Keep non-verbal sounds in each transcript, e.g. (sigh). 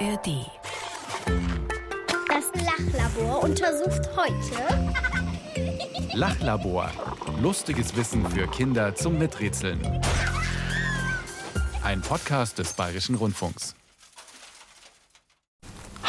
ARD. Das Lachlabor untersucht heute (laughs) Lachlabor. Lustiges Wissen für Kinder zum Miträtseln. Ein Podcast des Bayerischen Rundfunks.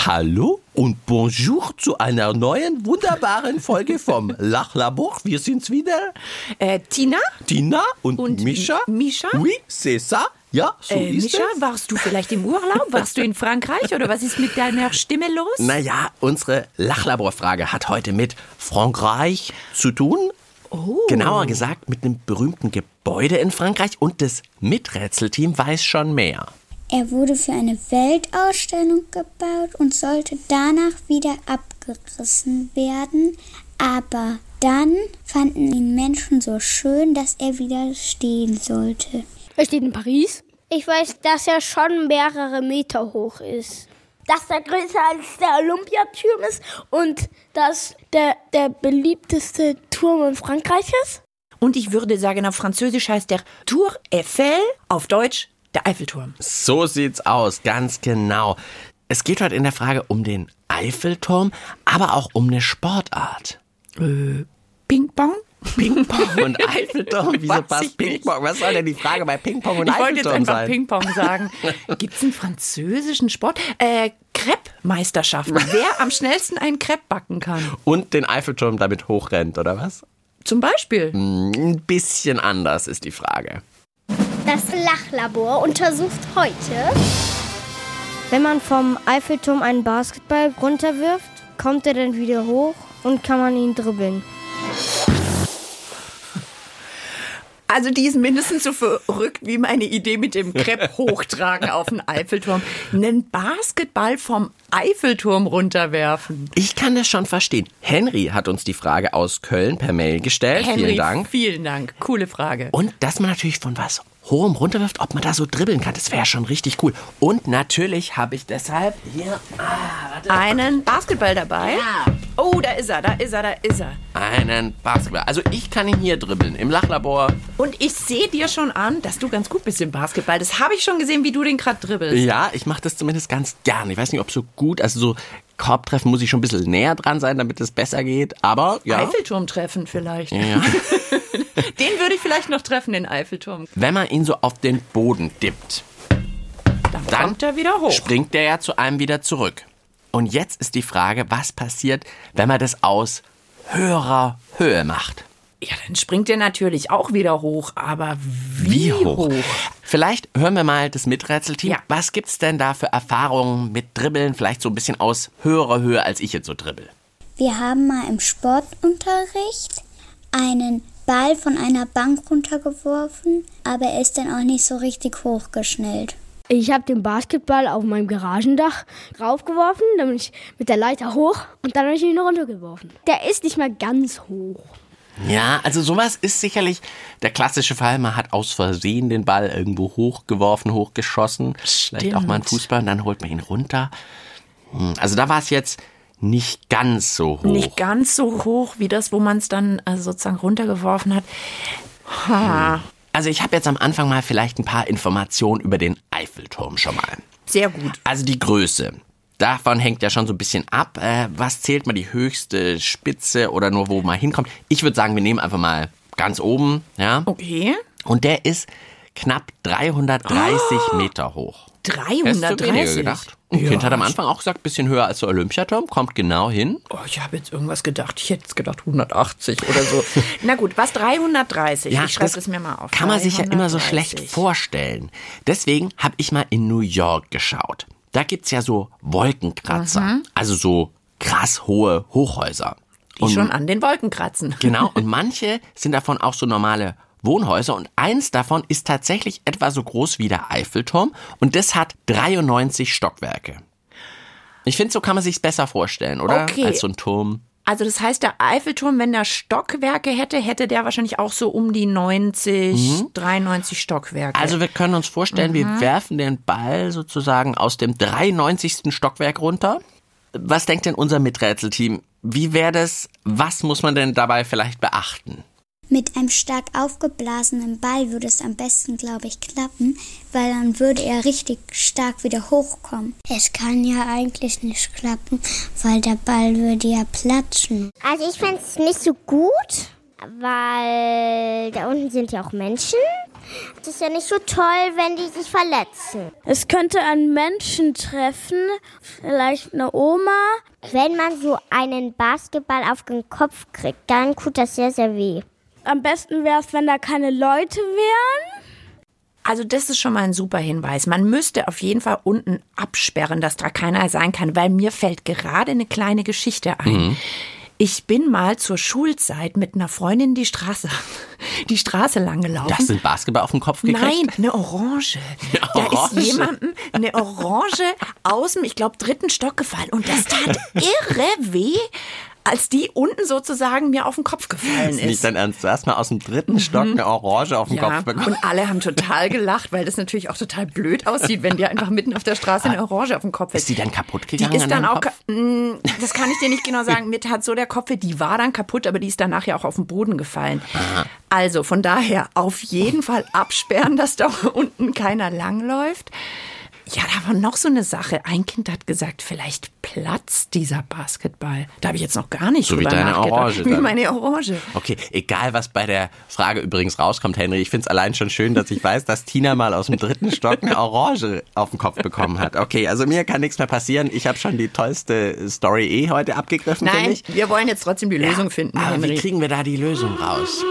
Hallo und bonjour zu einer neuen wunderbaren Folge vom (laughs) Lachlabor. Wir sind's wieder. Äh, Tina? Tina und, Und Mischa. M- Mischa? Oui, c'est ça. Ja, so Äh, ist Mischa, es. warst du vielleicht im Urlaub? Warst du in Frankreich oder was ist mit deiner Stimme los? Naja, unsere Lachlaborfrage hat heute mit Frankreich zu tun. Oh. Genauer gesagt mit einem berühmten Gebäude in Frankreich und das Miträtselteam weiß schon mehr. Er wurde für eine Weltausstellung gebaut und sollte danach wieder abgerissen werden. Aber dann fanden ihn Menschen so schön, dass er wieder stehen sollte. Er steht in Paris. Ich weiß, dass er schon mehrere Meter hoch ist. Dass er größer als der Olympiaturm ist und dass der, der beliebteste Turm in Frankreich ist. Und ich würde sagen, auf Französisch heißt der Tour Eiffel, auf Deutsch der Eiffelturm. So sieht's aus, ganz genau. Es geht heute in der Frage um den Eiffelturm, aber auch um eine Sportart. Ping-Pong? Ping-Pong und Eiffelturm, (laughs) wieso Weiß passt ich. Ping-Pong? Was soll denn die Frage bei Ping-Pong und Ich wollte jetzt Eiffelturm einfach sein? Ping-Pong sagen. (laughs) Gibt es einen französischen Sport? Äh, Crepe-Meisterschaften. Wer am schnellsten einen Crepe backen kann. Und den Eiffelturm damit hochrennt, oder was? Zum Beispiel. Ein bisschen anders ist die Frage. Das Lachlabor untersucht heute Wenn man vom Eiffelturm einen Basketball runterwirft, kommt er dann wieder hoch und kann man ihn dribbeln. Also die ist mindestens so verrückt wie meine Idee mit dem Crepe (laughs) hochtragen auf den Eiffelturm. Einen Basketball vom Eiffelturm runterwerfen. Ich kann das schon verstehen. Henry hat uns die Frage aus Köln per Mail gestellt. Henry, Vielen Dank. Vielen Dank. Coole Frage. Und dass man natürlich von was hohem runterwirft, ob man da so dribbeln kann, das wäre schon richtig cool. Und natürlich habe ich deshalb hier Einen Basketball dabei. Oh, da ist er, da ist er, da ist er. einen Basketball. Also ich kann ihn hier dribbeln im Lachlabor. Und ich sehe dir schon an, dass du ganz gut bist im Basketball. Das habe ich schon gesehen, wie du den gerade dribbelst. Ja, ich mache das zumindest ganz gern. Ich weiß nicht, ob so gut, also so Korbtreffen muss ich schon ein bisschen näher dran sein, damit es besser geht. Aber ja. Eiffelturm treffen vielleicht. ja. (laughs) Den würde ich vielleicht noch treffen, den Eiffelturm. Wenn man ihn so auf den Boden dippt, Dann, Dann kommt er wieder hoch. springt der ja zu einem wieder zurück. Und jetzt ist die Frage, was passiert, wenn man das aus höherer Höhe macht? Ja, dann springt er natürlich auch wieder hoch, aber wie, hoch? Vielleicht hören wir mal das Miträtselteam. Ja. Was gibt's denn da für Erfahrungen mit Dribbeln? Vielleicht so ein bisschen aus höherer Höhe, als ich jetzt so dribbel. Wir haben mal im Sportunterricht einen Ball von einer Bank runtergeworfen, aber er ist dann auch nicht so richtig hochgeschnellt. Ich habe den Basketball auf meinem Garagendach raufgeworfen, dann bin ich mit der Leiter hoch und dann habe ich ihn runtergeworfen. Der ist nicht mehr ganz hoch. Ja, also sowas ist sicherlich der klassische Fall. Man hat aus Versehen den Ball irgendwo hochgeworfen, hochgeschossen. Vielleicht auch mal einen Stimmt. Fußball und dann holt man ihn runter. Hm, Also da war es jetzt nicht ganz so hoch. Nicht ganz so hoch wie das, wo man es dann äh, sozusagen runtergeworfen hat. Ha, Also ich habe jetzt am Anfang mal vielleicht ein paar Informationen über den Eiffelturm schon mal. sehr gut. Also die Größe. Davon hängt ja schon so ein bisschen ab. Äh, was zählt man die höchste Spitze oder nur wo man hinkommt? Ich würde sagen, wir nehmen einfach mal ganz oben, ja. Okay. Und der ist knapp 330 Meter hoch. Hättest du weniger 330. gedacht? Ein Ja, Kind hat am Anfang auch gesagt, bisschen höher als der Olympiaturm, kommt genau hin. Oh, ich habe jetzt irgendwas gedacht. Ich hätte jetzt gedacht 180 oder so. (laughs) Na gut, was 330? ich schreibe es mir mal auf. Kann man sich ja immer so schlecht 330. vorstellen. Deswegen habe ich mal in New York geschaut. Da gibt's ja so Wolkenkratzer, Mhm. also so krass hohe Hochhäuser. Die schon an den Wolken kratzen. Genau, (laughs) und manche sind davon auch so normale Wohnhäuser und eins davon ist tatsächlich etwa so groß wie der Eiffelturm und das hat 93 Stockwerke. Ich finde, so kann man sich's besser vorstellen, oder? Okay. Als so ein Turm. Also das heißt, der Eiffelturm, wenn der Stockwerke hätte, hätte der wahrscheinlich auch so um die 90, 93 Stockwerke. Mhm. Also wir können uns vorstellen, wir Mhm. werfen den Ball sozusagen aus dem 93. Stockwerk runter. Was denkt denn unser Miträtselteam? Wie wäre das? Was muss man denn dabei vielleicht beachten? Mit einem stark aufgeblasenen Ball würde es am besten, glaube ich, klappen, weil dann würde er richtig stark wieder hochkommen. Es kann ja eigentlich nicht klappen, weil der Ball würde ja platschen. Also ich fände es nicht so gut, weil da unten sind ja auch Menschen. Es ist ja nicht so toll, wenn die sich verletzen. Es könnte einen Menschen treffen, vielleicht eine Oma. Wenn man so einen Basketball auf den Kopf kriegt, dann tut das sehr, sehr weh. Am besten wäre es, wenn da keine Leute wären. Also das ist schon mal ein super Hinweis. Man müsste auf jeden Fall unten absperren, dass da keiner sein kann, weil mir fällt gerade eine kleine Geschichte ein. Ich bin mal zur Schulzeit mit einer Freundin die Straße, (laughs) die Straße lang gelaufen. Das sind Basketball auf den Kopf gekriegt? Nein, eine Orange. (laughs) Eine Da Orange? ist jemandem eine Orange aus dem, ich glaube, dritten Stock gefallen. Und das tat (laughs) irre weh, als die unten sozusagen mir auf den Kopf gefallen Das ist nicht ist. dein Ernst. Du hast mal aus dem dritten Stock eine Orange auf den Mhm. Ja, Kopf bekommen. und alle haben total gelacht, weil das natürlich auch total blöd aussieht, wenn dir einfach mitten auf der Straße eine Orange auf dem Kopf ist. Ist die dann kaputt Die gegangen? ist an dann auch, ka- Mm, das kann ich dir nicht genau sagen. Mir tat so der Kopf, die war dann kaputt, aber die ist danach ja auch auf den Boden gefallen. Also von daher auf jeden Fall absperren, dass da (laughs) unten keiner langläuft. Ja, da war noch so eine Sache. Ein Kind hat gesagt, vielleicht platzt dieser Basketball. Da habe ich jetzt noch gar nicht So wie deine. Orange Wie meine Orange. Okay, egal was bei der Frage übrigens rauskommt, Henry. Ich finde es allein schon schön, dass ich weiß, dass Tina mal aus dem dritten Stock eine Orange auf den Kopf bekommen hat. Okay, also mir kann nichts mehr passieren. Ich habe schon die tollste Story eh heute abgegriffen, Nein, ich. wir wollen jetzt trotzdem die Lösung finden, Aber wie Henry. kriegen wir da die Lösung raus?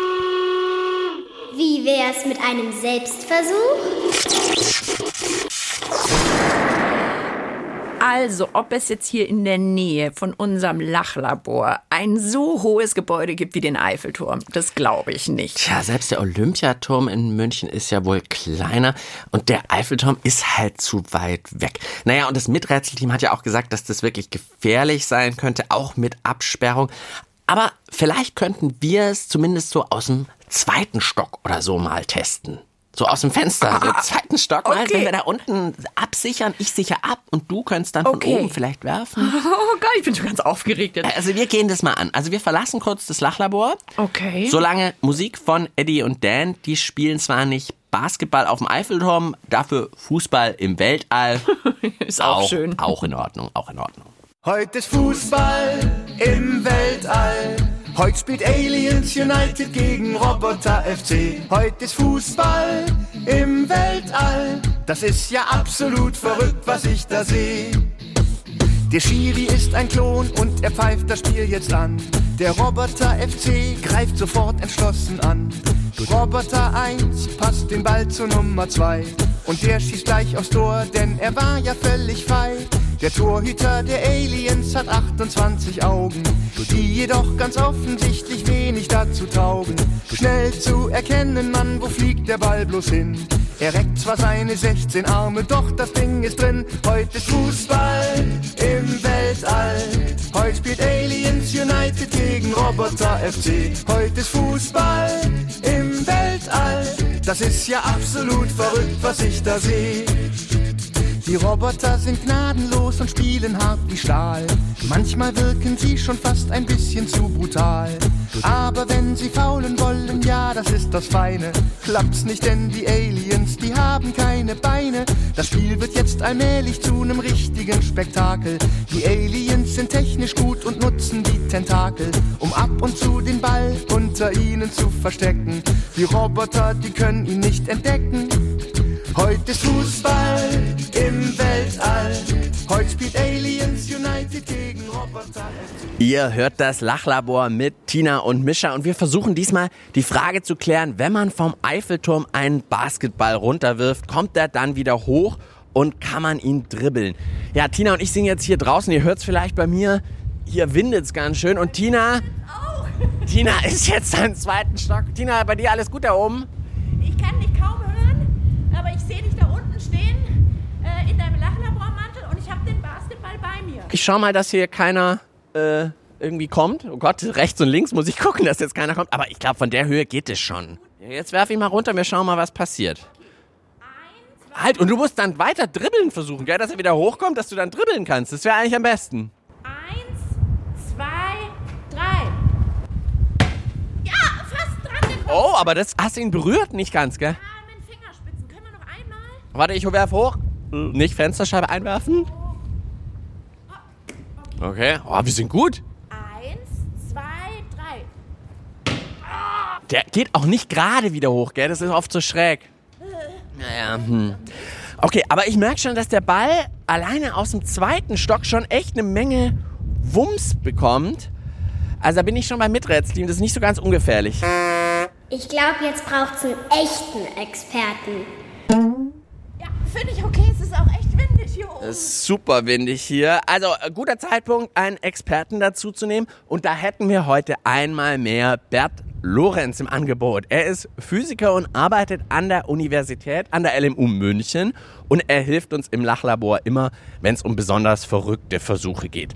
Wie wär's mit einem Selbstversuch? Also, ob es jetzt hier in der Nähe von unserem Lachlabor ein so hohes Gebäude gibt wie den Eiffelturm, das glaube ich nicht. Tja, selbst der Olympiaturm in München ist ja wohl kleiner und der Eiffelturm ist halt zu weit weg. Naja, und das Miträtselteam hat ja auch gesagt, dass das wirklich gefährlich sein könnte, auch mit Absperrung. Aber vielleicht könnten wir es zumindest so aus dem zweiten Stock oder so mal testen. So aus dem Fenster, so zweiten Stock mal, okay. wenn wir da unten absichern, ich sicher ab und du könntest dann von Okay. oben vielleicht werfen. (laughs) Oh Gott, ich bin schon ganz aufgeregt. jetzt. Also wir gehen das mal an. Also wir verlassen kurz das Lachlabor. Okay. Solange Musik von Eddie und Dan, die spielen zwar nicht Basketball auf dem Eiffelturm, dafür Fußball im Weltall. (laughs) Ist auch, schön. Auch in Ordnung, auch in Ordnung. Heute ist Fußball im Weltall. Heute spielt Aliens United gegen Roboter FC. Heute ist Fußball im Weltall. Das ist ja absolut verrückt, was ich da sehe. Der Schiri ist ein Klon und er pfeift das Spiel jetzt an. Der Roboter FC greift sofort entschlossen an. Roboter 1 passt den Ball zu Nummer 2. Und der schießt gleich aufs Tor, denn er war ja völlig frei. Der Torhüter der Aliens hat 28 Augen, die jedoch ganz offensichtlich wenig dazu taugen. Schnell zu erkennen, Mann, wo fliegt der Ball bloß hin? Er reckt zwar seine 16 Arme, doch das Ding ist drin. Heute ist Fußball im Weltall. Heute spielt Aliens United gegen Roboter FC. Heute ist Fußball im Weltall. Das ist ja absolut verrückt, was ich da sehe. Die Roboter sind gnadenlos und spielen hart wie Stahl. Manchmal wirken sie schon fast ein bisschen zu brutal. Aber wenn sie faulen wollen, ja, das ist das Feine. Klappt's nicht, denn die Aliens, die haben keine Beine. Das Spiel wird jetzt allmählich zu einem richtigen Spektakel. Die Aliens sind technisch gut und nutzen die Tentakel, um ab und zu den Ball unter ihnen zu verstecken. Die Roboter, die können ihn nicht entdecken. Heute ist Fußball im Weltall. Heute spielt Aliens United gegen Roboter. Ihr hört das Lachlabor mit Tina und Mischa und wir versuchen diesmal die Frage zu klären, wenn man vom Eiffelturm einen Basketball runterwirft, kommt er dann wieder hoch und kann man ihn dribbeln? Ja, Tina und ich sind jetzt hier draußen, ihr hört es vielleicht bei mir, hier windet's ganz schön und Tina... (laughs) Tina ist jetzt am zweiten Stock. Tina, bei dir alles gut da oben? Ich schau mal, dass hier keiner äh, irgendwie kommt. Oh Gott, rechts und links muss ich (laughs) gucken, dass jetzt keiner kommt. Aber ich glaube, von der Höhe geht es schon. Jetzt werf ihn mal runter, wir schauen mal, was passiert. Halt, und du musst dann weiter dribbeln versuchen, gell? Dass er wieder hochkommt, dass du dann dribbeln kannst. Das wäre eigentlich am besten. Eins, zwei, drei. Ja, fast dran Oh, aber das hast ihn berührt nicht ganz, gell? Ah, mit Fingerspitzen. Können wir noch einmal? Warte, ich werf hoch. Nicht Fensterscheibe einwerfen. Okay. Oh, wir sind gut. Eins, zwei, drei. Der geht auch nicht gerade wieder hoch, gell? Das ist oft so schräg. Naja, hm. Okay, aber ich merke schon, dass der Ball alleine aus dem zweiten Stock schon echt eine Menge Wumms bekommt. Also da bin ich schon beim Miträtseln. Das ist nicht so ganz ungefährlich. Ich glaube, jetzt braucht es einen echten Experten. Finde ich okay. Es ist auch echt windig hier oben. Es ist super windig hier. Also äh, guter Zeitpunkt, einen Experten dazu zu nehmen. Und da hätten wir heute einmal mehr Bert Lorenz im Angebot. Er ist Physiker und arbeitet an der Universität, an der LMU München. Und er hilft uns im Lachlabor immer, wenn es um besonders verrückte Versuche geht.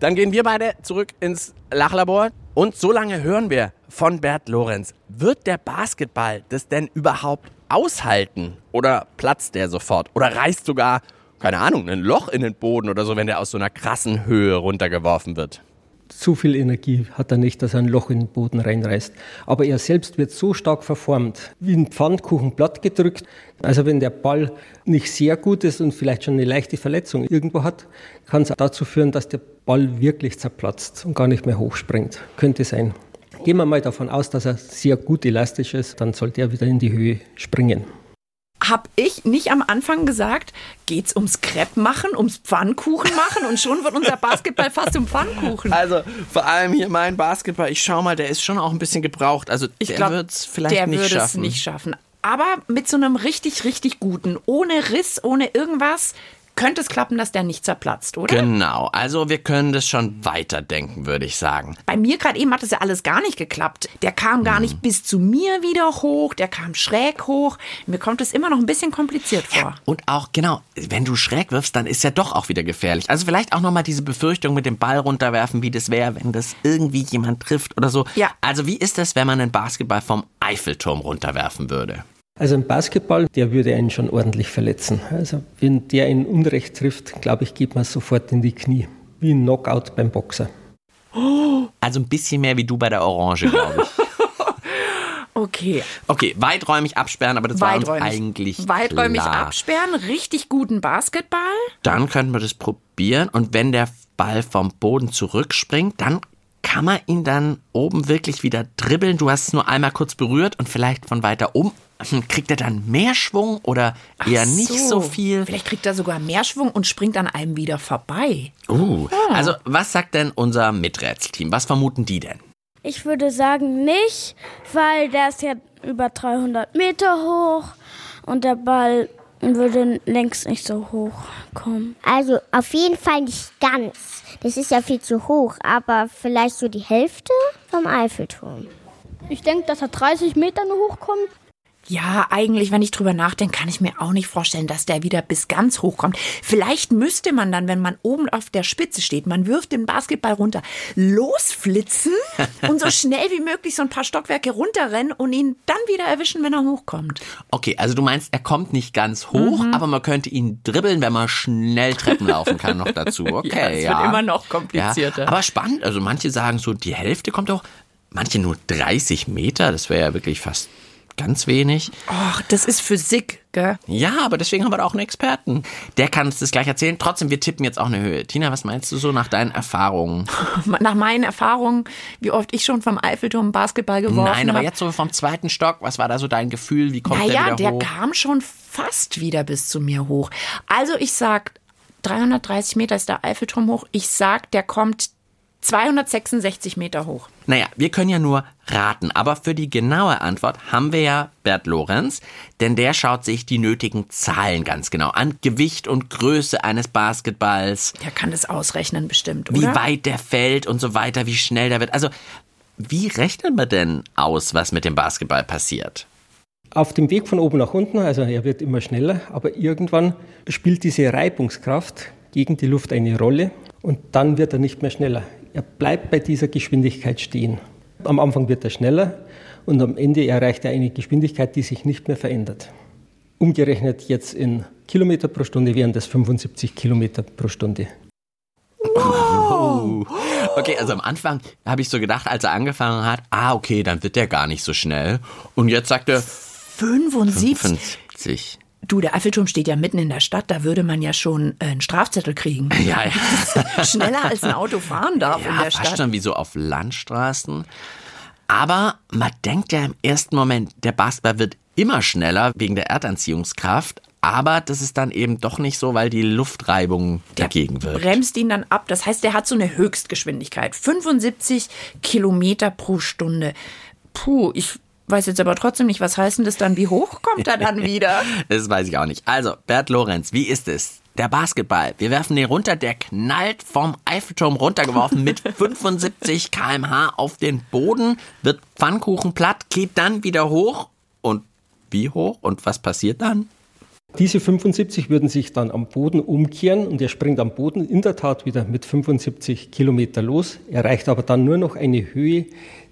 Dann gehen wir beide zurück ins Lachlabor. Und so lange hören wir von Bert Lorenz. Wird der Basketball das denn überhaupt aushalten? Oder platzt der sofort? Oder reißt sogar, keine Ahnung, ein Loch in den Boden oder so, wenn der aus so einer krassen Höhe runtergeworfen wird? zu viel Energie hat er nicht, dass er ein Loch in den Boden reinreißt. Aber er selbst wird so stark verformt, wie ein Pfannkuchen platt gedrückt. Also wenn der Ball nicht sehr gut ist und vielleicht schon eine leichte Verletzung irgendwo hat, kann es dazu führen, dass der Ball wirklich zerplatzt und gar nicht mehr hochspringt. Könnte sein. Gehen wir mal davon aus, dass er sehr gut elastisch ist, dann sollte er wieder in die Höhe springen. Hab ich nicht am Anfang gesagt, geht's ums Crepe machen, ums Pfannkuchen machen und schon wird unser Basketball fast zum Pfannkuchen. Also vor allem hier mein Basketball, ich schau mal, der ist schon auch ein bisschen gebraucht. Also Ich der glaub, wird es vielleicht der nicht würde es schaffen. nicht schaffen. Aber mit so einem richtig, richtig guten, ohne Riss, ohne irgendwas, könnte es klappen, dass der nicht zerplatzt, oder? Genau, also wir können das schon weiterdenken, würde ich sagen. Bei mir gerade eben hat es ja alles gar nicht geklappt. Der kam gar Mhm. nicht bis zu mir wieder hoch, der kam schräg hoch. Mir kommt es immer noch ein bisschen kompliziert vor. Und auch, genau, wenn du schräg wirfst, dann ist ja doch auch wieder gefährlich. Also vielleicht auch nochmal diese Befürchtung mit dem Ball runterwerfen, wie das wäre, wenn das irgendwie jemand trifft oder so. Ja. Also wie ist das, wenn man einen Basketball vom Eiffelturm runterwerfen würde? Also ein Basketball, der würde einen schon ordentlich verletzen. Also wenn der ihn unrecht trifft, glaube ich, geht man sofort in die Knie. Wie ein Knockout beim Boxer. Also ein bisschen mehr wie du bei der Orange, glaube ich. (laughs) Okay, Okay, weiträumig absperren, aber das war uns weiträumig. eigentlich Weiträumig klar. absperren, richtig guten Basketball. Dann könnten wir das probieren und wenn der Ball vom Boden zurückspringt, dann kann man ihn dann oben wirklich wieder dribbeln. Du hast es nur einmal kurz berührt und vielleicht von weiter oben. Hm, Kriegt er dann mehr Schwung oder eher Ach nicht so viel? Vielleicht kriegt er sogar mehr Schwung und springt an einem wieder vorbei. Uh, also was sagt denn unser Miträtselteam? Was vermuten die denn? Ich würde sagen nicht, weil der ist ja über 300 Meter hoch und der Ball würde längst nicht so hoch kommen. Also auf jeden Fall nicht ganz. Das ist ja viel zu hoch, aber vielleicht so die Hälfte vom Eiffelturm. Ich denke, dass er 30 Meter nur hochkommt. Ja, eigentlich, wenn ich drüber nachdenke, kann ich mir auch nicht vorstellen, dass der wieder bis ganz hoch kommt. Vielleicht müsste man dann, wenn man oben auf der Spitze steht, man wirft den Basketball runter, losflitzen (laughs) und so schnell wie möglich so ein paar Stockwerke runterrennen und ihn dann wieder erwischen, wenn er hochkommt. Okay, also du meinst, er kommt nicht ganz hoch, Mhm. aber man könnte ihn dribbeln, wenn man schnell Treppen laufen kann noch dazu. (laughs) Okay, Ja, es wird immer noch komplizierter. Ja, aber spannend, also manche sagen so, die Hälfte kommt auch, manche nur 30 Meter, das wäre ja wirklich fast ganz wenig. Och, das ist Physik, gell? Ja, aber deswegen haben wir da auch einen Experten. Der kann uns das gleich erzählen. Trotzdem, wir tippen jetzt auch eine Höhe. Tina, was meinst du so nach deinen Erfahrungen? (laughs) Nach meinen Erfahrungen, wie oft ich schon vom Eiffelturm Basketball geworfen Nein, aber habe. jetzt so vom zweiten Stock, was war da so dein Gefühl? Wie kommt Naja, der wieder der hoch? kam schon fast wieder bis zu mir hoch. Also ich sag, 330 Meter ist der Eiffelturm hoch. Ich sag, der kommt 266 Meter hoch. Naja, wir können ja nur raten, aber für die genaue Antwort haben wir ja Bert Lorenz, denn der schaut sich die nötigen Zahlen ganz genau an. Gewicht und Größe eines Basketballs, Der kann das ausrechnen bestimmt, wie oder? weit der fällt und so weiter, wie schnell der wird. Also, wie rechnet man denn aus, was mit dem Basketball passiert? Auf dem Weg von oben nach unten, also er wird immer schneller, aber irgendwann spielt diese Reibungskraft gegen die Luft eine Rolle und dann wird er nicht mehr schneller. Er bleibt bei dieser Geschwindigkeit stehen. Am Anfang wird er schneller und am Ende erreicht er eine Geschwindigkeit, die sich nicht mehr verändert. Umgerechnet jetzt in Kilometer pro Stunde wären das 75 Kilometer pro Stunde. Okay, also am Anfang habe ich so gedacht, als er angefangen hat, ah, okay, dann wird der gar nicht so schnell. Und jetzt sagt er 75. 50. Du, der Eiffelturm steht ja mitten in der Stadt, da würde man ja schon äh, einen Strafzettel kriegen. (laughs) Ja, ja. (laughs) Schneller als ein Auto fahren darf in ja der fast Stadt. schon wie so auf Landstraßen. Aber man denkt ja im ersten Moment, der Basketball wird immer schneller wegen der Erdanziehungskraft. Aber das ist dann eben doch nicht so, weil die Luftreibung dagegen wirkt. bremst ihn dann ab. Das heißt, der hat so eine Höchstgeschwindigkeit. 75 Kilometer pro Stunde. Puh, ich weiß jetzt aber trotzdem nicht, was heißt denn das dann? Wie hoch kommt er dann (laughs) wieder? Das weiß ich auch nicht. Also, Bert Lorenz, wie ist es? Der Basketball, wir werfen den runter, der knallt vom Eiffelturm runtergeworfen mit (laughs) 75 kmh auf den Boden, wird Pfannkuchenplatt, geht dann wieder hoch. Und wie hoch? Und was passiert dann? Diese 75 würden sich dann am Boden umkehren und er springt am Boden in der Tat wieder mit 75 Kilometer los, erreicht aber dann nur noch eine Höhe,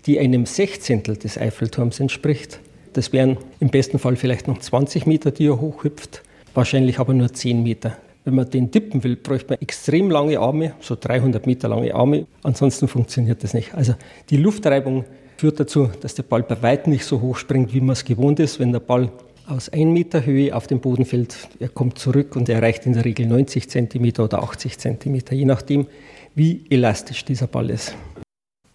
die einem Sechzehntel des Eiffelturms entspricht. Das wären im besten Fall vielleicht noch 20 Meter, die er hochhüpft, wahrscheinlich aber nur 10 Meter. Wenn man den tippen will, bräuchte man extrem lange Arme, so 300 Meter lange Arme. Ansonsten funktioniert das nicht. Also die Luftreibung führt dazu, dass der Ball bei weitem nicht so hoch springt, wie man es gewohnt ist. Wenn der Ball aus 1 Meter Höhe auf den Boden fällt, er kommt zurück und erreicht in der Regel 90 Zentimeter oder 80 Zentimeter, je nachdem, wie elastisch dieser Ball ist.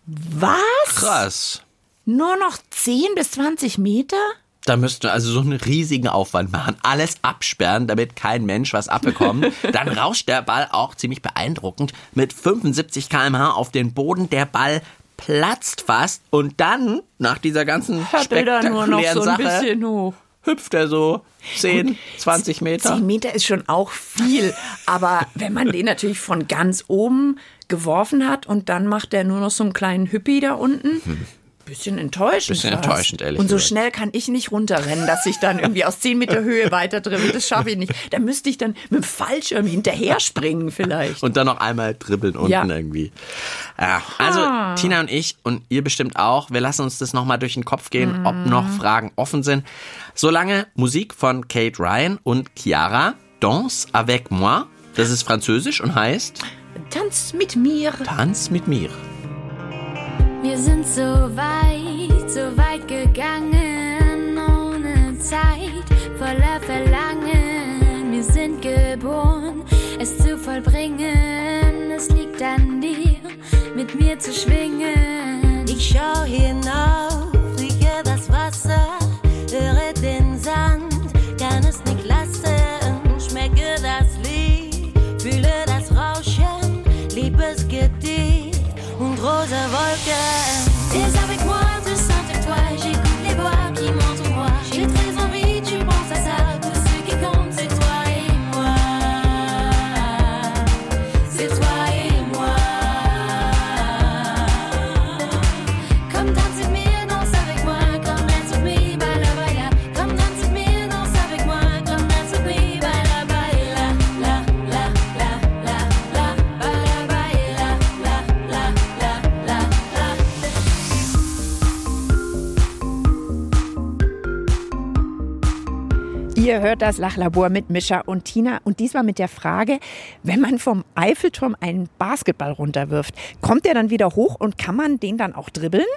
Was? Krass. Nur noch 10 bis 20 Meter? Da müssten wir also so einen riesigen Aufwand machen, alles absperren, damit kein Mensch was abbekommt. (laughs) Dann rauscht der Ball auch ziemlich beeindruckend mit 75 km/h auf den Boden. Der Ball platzt fast und dann, nach dieser ganzen er da nur noch spektakulären so ein Sache, bisschen hoch. hüpft er so 10, 20 Meter. 10 Meter ist schon auch viel. Aber wenn man den natürlich von ganz oben geworfen hat und dann macht er nur noch so einen kleinen Hüppi da unten. Bisschen enttäuschend. Bisschen fast. enttäuschend, ehrlich Und so gesagt. schnell kann ich nicht runterrennen, dass ich dann irgendwie aus 10 Meter Höhe weiter dribbel. Das schaffe ich nicht. Da müsste ich dann mit dem Fallschirm hinterher springen vielleicht. Und dann noch einmal dribbeln unten Ja. irgendwie. Ja, also Tina und ich und ihr bestimmt auch, wir lassen uns das nochmal durch den Kopf gehen, ob noch Fragen offen sind. Solange Musik von Kate Ryan und Chiara, Danse avec moi, das ist französisch und heißt Tanz mit mir. Tanz mit mir. Wir sind so weit, so weit gegangen, ohne Zeit, voller Verlangen. Wir sind geboren, es zu vollbringen. Es liegt an dir, mit mir zu schwingen. Ich schau hinauf, Yeah. Hört das Lachlabor mit Mischa und Tina und diesmal mit der Frage, wenn man vom Eiffelturm einen Basketball runterwirft, kommt der dann wieder hoch und kann man den dann auch dribbeln?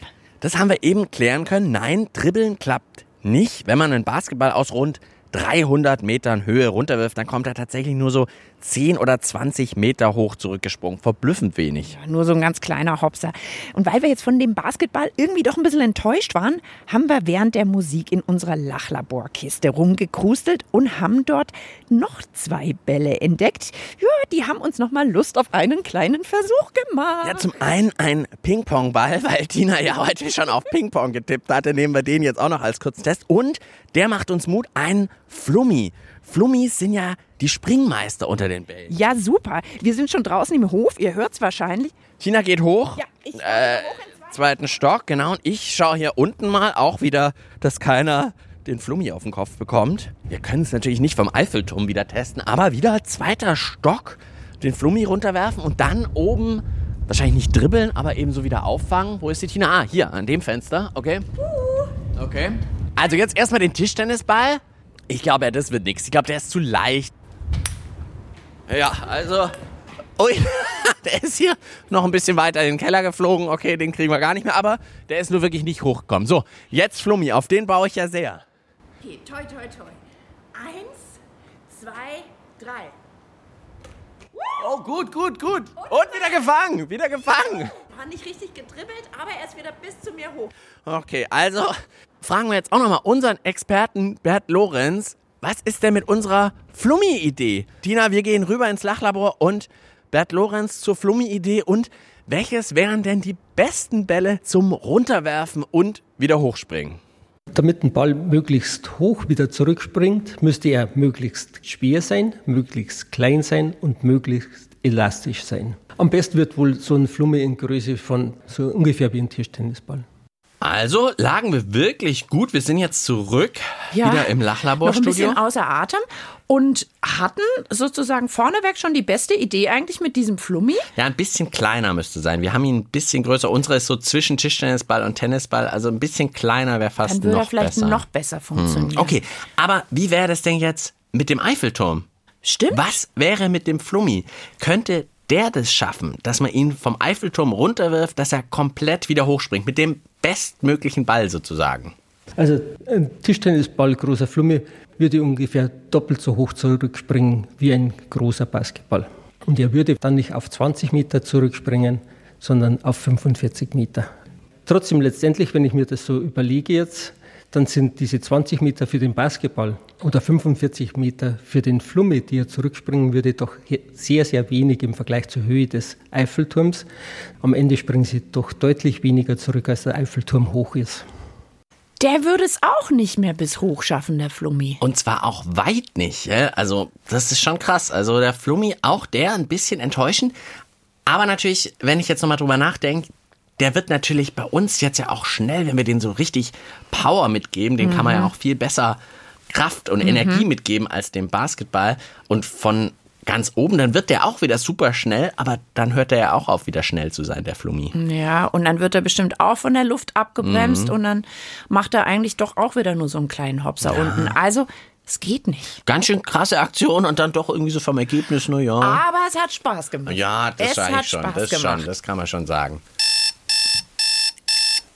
Das haben wir eben klären können. Nein, dribbeln klappt nicht. Wenn man einen Basketball aus rund 300 Metern Höhe runterwirft, dann kommt er tatsächlich nur so 10 oder 20 Meter hoch zurückgesprungen. Verblüffend wenig. Nur so ein ganz kleiner Hopser. Und weil wir jetzt von dem Basketball irgendwie doch ein bisschen enttäuscht waren, haben wir während der Musik in unserer Lachlaborkiste rumgekrustelt und haben dort noch zwei Bälle entdeckt. Ja, die haben uns noch mal Lust auf einen kleinen Versuch gemacht. Ja, zum einen ein Ping-Pong-Ball, (laughs) weil Tina ja heute schon auf Ping-Pong getippt hatte, nehmen wir den jetzt auch noch als kurzen Test. Und der macht uns Mut, ein Flummi. Flummis sind ja die Springmeister unter den Bällen. Ja, super. Wir sind schon draußen im Hof. Ihr hört's wahrscheinlich. Tina geht hoch. Ja, ich äh, zweiten Stock, genau. Und ich schaue hier unten mal auch wieder, dass keiner den Flummi auf den Kopf bekommt. Wir können es natürlich nicht vom Eiffelturm wieder testen, aber wieder zweiter Stock, den Flummi runterwerfen und dann oben wahrscheinlich nicht dribbeln, aber eben so wieder auffangen. Wo ist die Tina? Ah, hier, an dem Fenster. Okay. Okay. Also jetzt erstmal den Tischtennisball. Ich glaube, ja, das wird nichts. Ich glaube, der ist zu leicht. Ja, also Ui, (laughs) der ist hier noch ein bisschen weiter in den Keller geflogen. Okay, den kriegen wir gar nicht mehr, aber der ist nur wirklich nicht hochgekommen. So, jetzt Flummi, auf den baue ich ja sehr. Okay, toi, toi, toi. Eins, zwei, drei. Oh, gut, gut, gut. Und wieder gefangen, wieder gefangen. War nicht richtig gedribbelt, aber er ist wieder bis zu mir hoch. Okay, also fragen wir jetzt auch nochmal unseren Experten Bert Lorenz. Was ist denn mit unserer Flummi-Idee? Tina, wir gehen rüber ins Lachlabor und Bert Lorenz zur Flummi-Idee und welches wären denn die besten Bälle zum Runterwerfen und wieder hochspringen? Damit ein Ball möglichst hoch wieder zurückspringt, müsste er möglichst schwer sein, möglichst klein sein und möglichst elastisch sein. Am besten wird wohl so ein Flumme in Größe von so ungefähr wie ein Tischtennisball. Also lagen wir wirklich gut. Wir sind jetzt zurück, wieder im noch ein bisschen Lachlaborstudio. außer Atem und hatten sozusagen vorneweg schon die beste Idee eigentlich mit diesem Flummi. Ja, ein bisschen kleiner müsste sein. Wir haben ihn ein bisschen größer. Unsere ist so zwischen Tischtennisball und Tennisball. Also ein bisschen kleiner wäre fast Dann würde noch er vielleicht besser. noch besser funktionieren. Okay, aber wie wäre das denn jetzt mit dem Eiffelturm? Stimmt. Was wäre mit dem Flummi? Könnte der das schaffen, dass man ihn vom Eiffelturm runterwirft, dass er komplett wieder hochspringt, mit dem bestmöglichen Ball sozusagen? Also ein Tischtennisball großer Flumme würde ungefähr doppelt so hoch zurückspringen wie ein großer Basketball. Und er würde dann nicht auf 20 Meter zurückspringen, sondern auf 45 Meter. Trotzdem letztendlich, wenn ich mir das so überlege jetzt, dann sind diese 20 Meter für den Basketball oder 45 Meter für den Flumme, die er zurückspringen würde, doch sehr, sehr wenig im Vergleich zur Höhe des Eiffelturms. Am Ende springen sie doch deutlich weniger zurück, als der Eiffelturm hoch ist. Der würde es auch nicht mehr bis hoch schaffen, der Flummi. Und zwar auch weit nicht. Also das ist schon krass. Also der Flummi, auch der ein bisschen enttäuschend. Aber natürlich, wenn ich jetzt nochmal drüber nachdenke, der wird natürlich bei uns jetzt ja auch schnell, wenn wir den so richtig Power mitgeben, den kann man ja auch viel besser Kraft und Energie mitgeben als dem Basketball. Und von ganz oben, dann wird der auch wieder super schnell, aber dann hört er ja auch auf, wieder schnell zu sein, der Flummi. Ja, und dann wird er bestimmt auch von der Luft abgebremst Mhm. und dann macht er eigentlich doch auch wieder nur so einen kleinen Hopser unten. Also, es geht nicht. Ganz schön krasse Aktion und dann doch irgendwie so vom Ergebnis, na ja. Aber es hat Spaß gemacht. Ja, das es hat ich schon. Spaß Das gemacht. schon, das kann man schon sagen.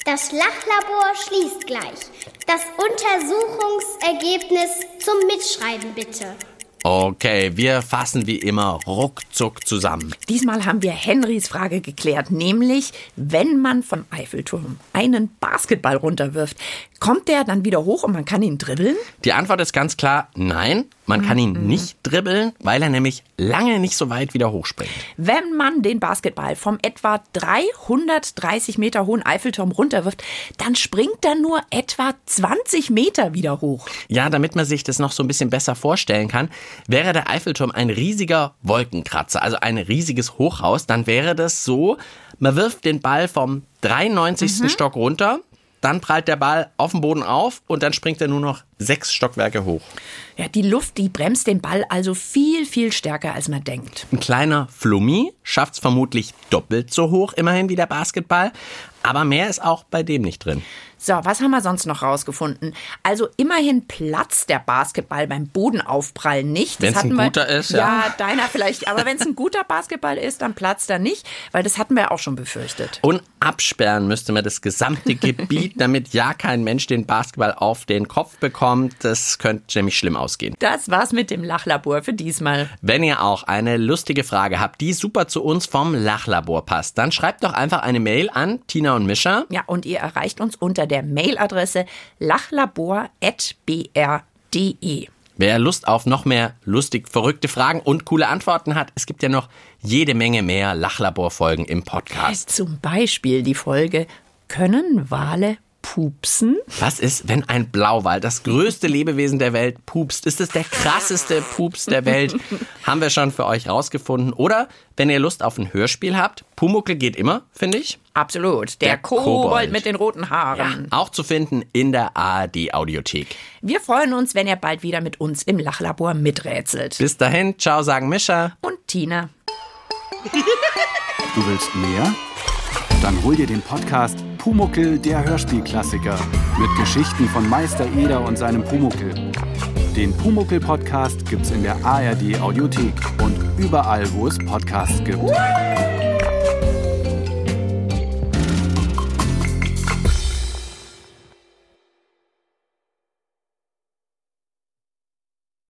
Das Lachlabor schließt gleich. Das Untersuchungsergebnis zum Mitschreiben bitte. Okay, wir fassen wie immer ruckzuck zusammen. Diesmal haben wir Henrys Frage geklärt, nämlich, wenn man vom Eiffelturm einen Basketball runterwirft, kommt der dann wieder hoch und man kann ihn dribbeln? Die Antwort ist ganz klar nein. Man kann ihn nicht dribbeln, weil er nämlich lange nicht so weit wieder hochspringt. Wenn man den Basketball vom etwa 330 Meter hohen Eiffelturm runterwirft, dann springt er nur etwa 20 Meter wieder hoch. Ja, damit man sich das noch so ein bisschen besser vorstellen kann, wäre der Eiffelturm ein riesiger Wolkenkratzer, also ein riesiges Hochhaus, dann wäre das so, man wirft den Ball vom 93. Stock runter, dann prallt der Ball auf den Boden auf und dann springt er nur noch sechs Stockwerke hoch. Ja, die Luft, die bremst den Ball also viel, viel stärker, als man denkt. Ein kleiner Flummi schafft es vermutlich doppelt so hoch immerhin wie der Basketball, aber mehr ist auch bei dem nicht drin. So, was haben wir sonst noch rausgefunden? Also immerhin platzt der Basketball beim Bodenaufprall nicht. Das Wenn's ein wir- guter ist, ja. Ja, deiner vielleicht. Aber wenn es ein guter Basketball ist, dann platzt er nicht, weil das hatten wir auch schon befürchtet. Und absperren müsste man das gesamte (laughs) Gebiet, damit ja kein Mensch den Basketball auf den Kopf bekommt. Das könnte nämlich schlimm ausgehen. Das war's mit dem Lachlabor für diesmal. Wenn ihr auch eine lustige Frage habt, die super zu uns vom Lachlabor passt, dann schreibt doch einfach eine Mail an Tina und Mischa. Ja, und ihr erreicht uns unter der Mailadresse lachlabor.br.de. Wer Lust auf noch mehr lustig verrückte Fragen und coole Antworten hat, es gibt ja noch jede Menge mehr Lachlabor-Folgen im Podcast. Zum Beispiel die Folge Können Wale pupsen? Was ist, wenn ein Blauwal, das größte Lebewesen der Welt, pupst? Ist es der krasseste Pups der Welt? (laughs) Haben wir schon für euch rausgefunden. Oder wenn ihr Lust auf ein Hörspiel habt, Pumuckel geht immer, finde ich. Absolut. Der, Der Kobold. Kobold. mit den roten Haaren. Auch zu finden in der ARD-Audiothek. Wir freuen uns, wenn ihr bald wieder mit uns im Lachlabor miträtselt. Bis dahin, ciao, sagen Mischa. Und Tina. Du willst mehr? Dann hol dir den Podcast Pumuckel, der Hörspielklassiker. Mit Geschichten von Meister Eder und seinem Pumuckel. Den Pumuckel-Podcast gibt's in der ARD-Audiothek und überall, wo es Podcasts gibt.